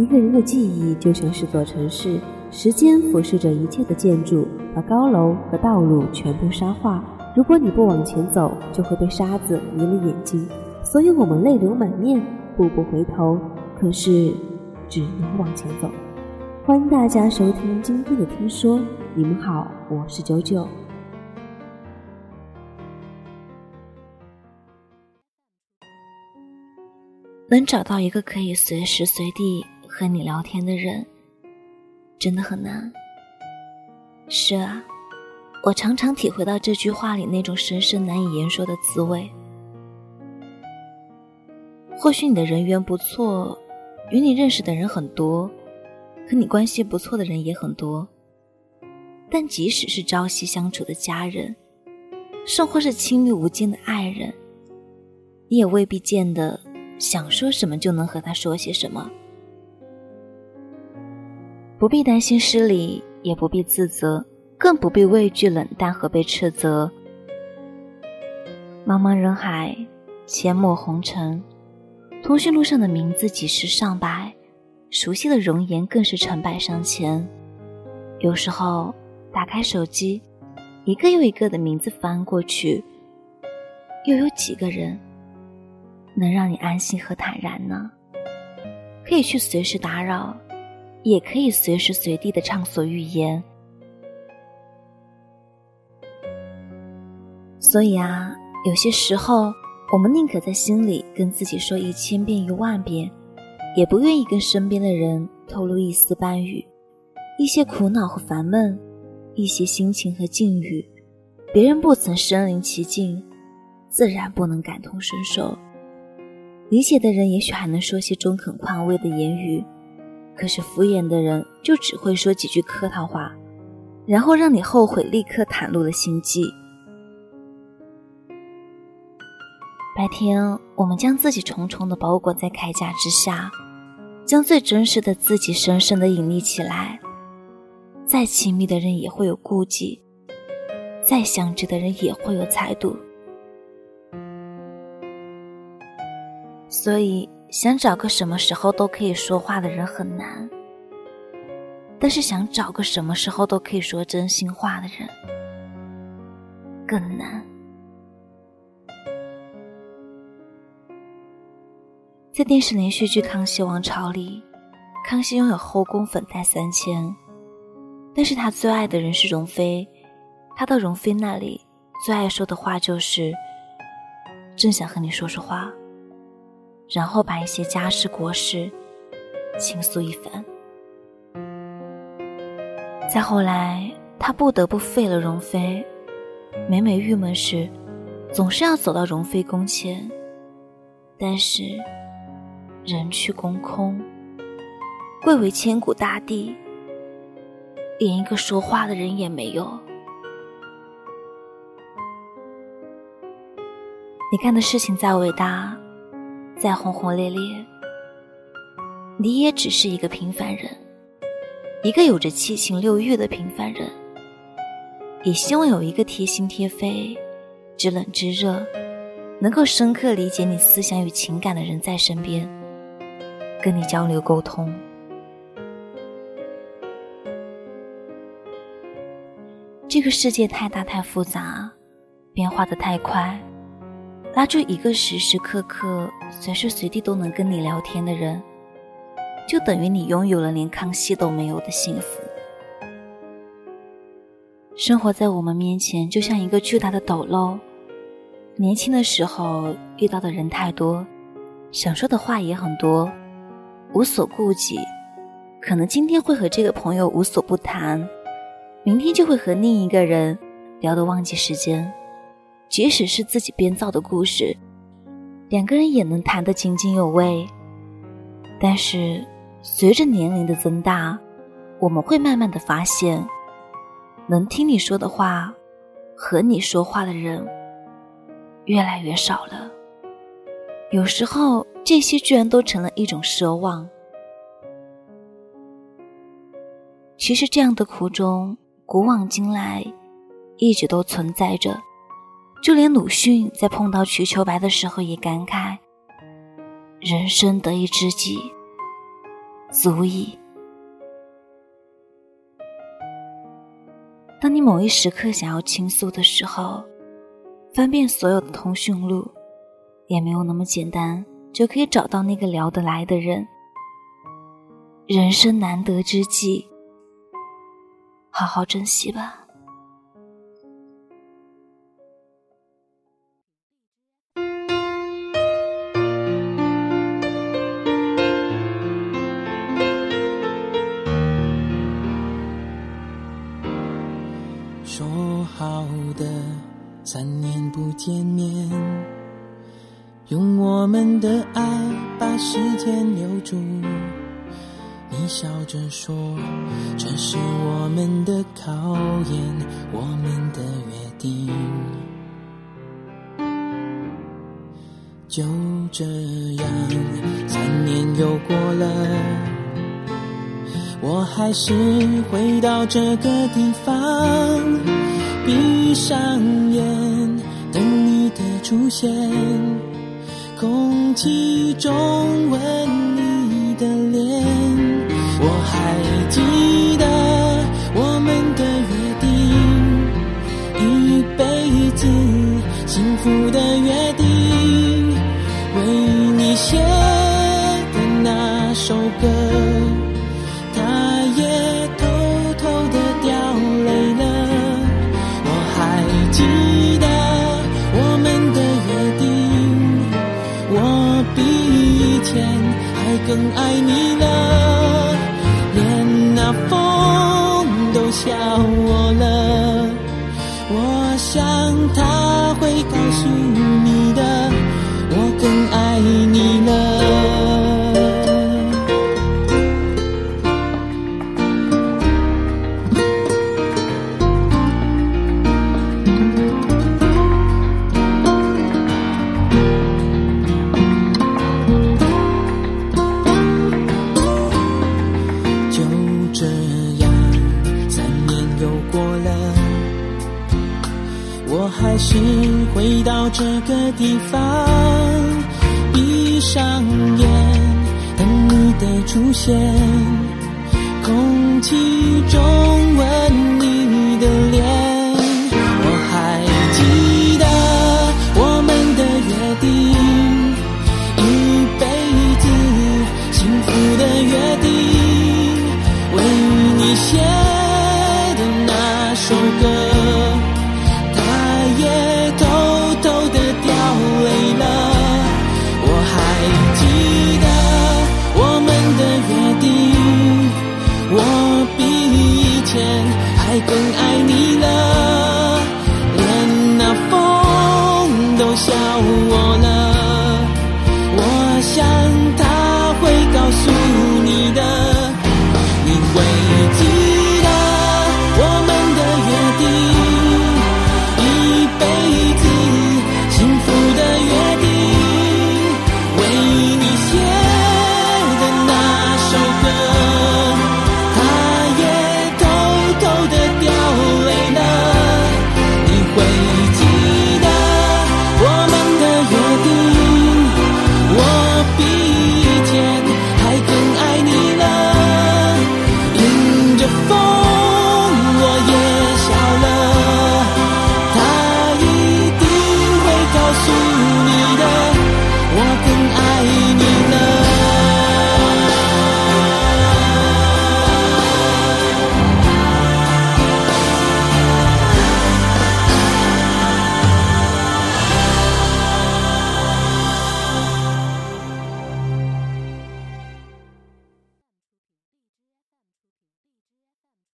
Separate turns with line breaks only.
一个人的记忆就像是座城市，时间俯视着一切的建筑，把高楼和道路全部沙化。如果你不往前走，就会被沙子迷了眼睛。所以我们泪流满面，步步回头，可是只能往前走。欢迎大家收听今天的听说，你们好，我是九九。
能找到一个可以随时随地和你聊天的人，真的很难。是啊，我常常体会到这句话里那种深深难以言说的滋味。或许你的人缘不错，与你认识的人很多，和你关系不错的人也很多。但即使是朝夕相处的家人，甚或是亲密无间的爱人，你也未必见得。想说什么就能和他说些什么，不必担心失礼，也不必自责，更不必畏惧冷淡和被斥责。茫茫人海，阡陌红尘，通讯录上的名字几十上百，熟悉的容颜更是成百上千。有时候打开手机，一个又一个的名字翻过去，又有几个人？能让你安心和坦然呢？可以去随时打扰，也可以随时随地的畅所欲言。所以啊，有些时候，我们宁可在心里跟自己说一千遍一万遍，也不愿意跟身边的人透露一丝半语。一些苦恼和烦闷，一些心情和境遇，别人不曾身临其境，自然不能感同身受。理解的人也许还能说些中肯宽慰的言语，可是敷衍的人就只会说几句客套话，然后让你后悔立刻袒露了心迹。白天，我们将自己重重的包裹在铠甲之下，将最真实的自己深深的隐匿起来。再亲密的人也会有顾忌，再相知的人也会有猜度。所以，想找个什么时候都可以说话的人很难，但是想找个什么时候都可以说真心话的人更难。在电视连续剧《康熙王朝》里，康熙拥有后宫粉黛三千，但是他最爱的人是容妃。他到容妃那里，最爱说的话就是：“正想和你说说话。”然后把一些家事国事倾诉一番。再后来，他不得不废了容妃。每每郁闷时，总是要走到容妃宫前。但是，人去宫空，贵为千古大帝，连一个说话的人也没有。你干的事情再伟大。再轰轰烈烈，你也只是一个平凡人，一个有着七情六欲的平凡人。也希望有一个贴心贴肺、知冷知热、能够深刻理解你思想与情感的人在身边，跟你交流沟通。这个世界太大太复杂，变化的太快。拉住一个时时刻刻、随时随地都能跟你聊天的人，就等于你拥有了连康熙都没有的幸福。生活在我们面前，就像一个巨大的斗漏。年轻的时候遇到的人太多，想说的话也很多，无所顾忌。可能今天会和这个朋友无所不谈，明天就会和另一个人聊得忘记时间。即使是自己编造的故事，两个人也能谈得津津有味。但是，随着年龄的增大，我们会慢慢的发现，能听你说的话，和你说话的人越来越少了。有时候，这些居然都成了一种奢望。其实，这样的苦衷，古往今来，一直都存在着。就连鲁迅在碰到瞿秋白的时候也感慨：“人生得一知己，足矣。当你某一时刻想要倾诉的时候，翻遍所有的通讯录，也没有那么简单就可以找到那个聊得来的人。人生难得之际，好好珍惜吧。
好的三年不见面，用我们的爱把时间留住。你笑着说，这是我们的考验，我们的约定。就这样，三年又过了，我还是回到这个地方，闭上眼等你的出现，空气中闻你的脸。我还记得我们的约定，一辈子幸福的约定。为你写的那首歌，我比以前还更爱你了。连那风都笑我了，我想他会告诉这样，三年又过了，我还是回到这个地方。闭上眼，等你的出现，空气中温。都笑我了我想他会告诉你的你会记